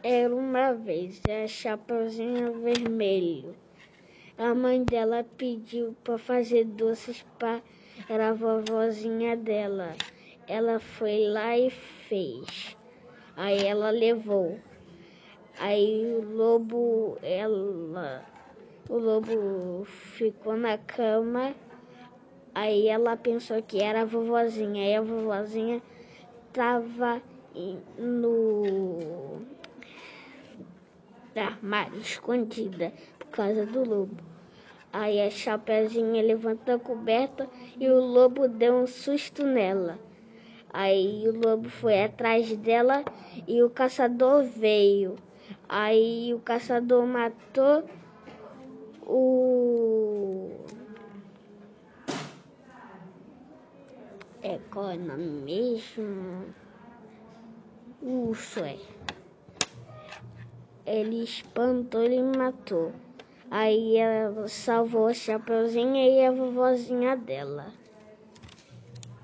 Era uma vez a Chapeuzinho Vermelho. A mãe dela pediu para fazer doces para a vovozinha dela. Ela foi lá e fez. Aí ela levou. Aí o lobo, ela, o lobo ficou na cama. Aí ela pensou que era a vovozinha. Aí a vovozinha estava no armário, escondida, por causa do lobo. Aí a Chapeuzinho levantou a coberta e o lobo deu um susto nela. Aí o lobo foi atrás dela e o caçador veio. Aí o caçador matou o. É, qual é o nome mesmo? Urso é. Ele espantou e matou. Aí ela salvou a Chapeuzinho e a vovozinha dela.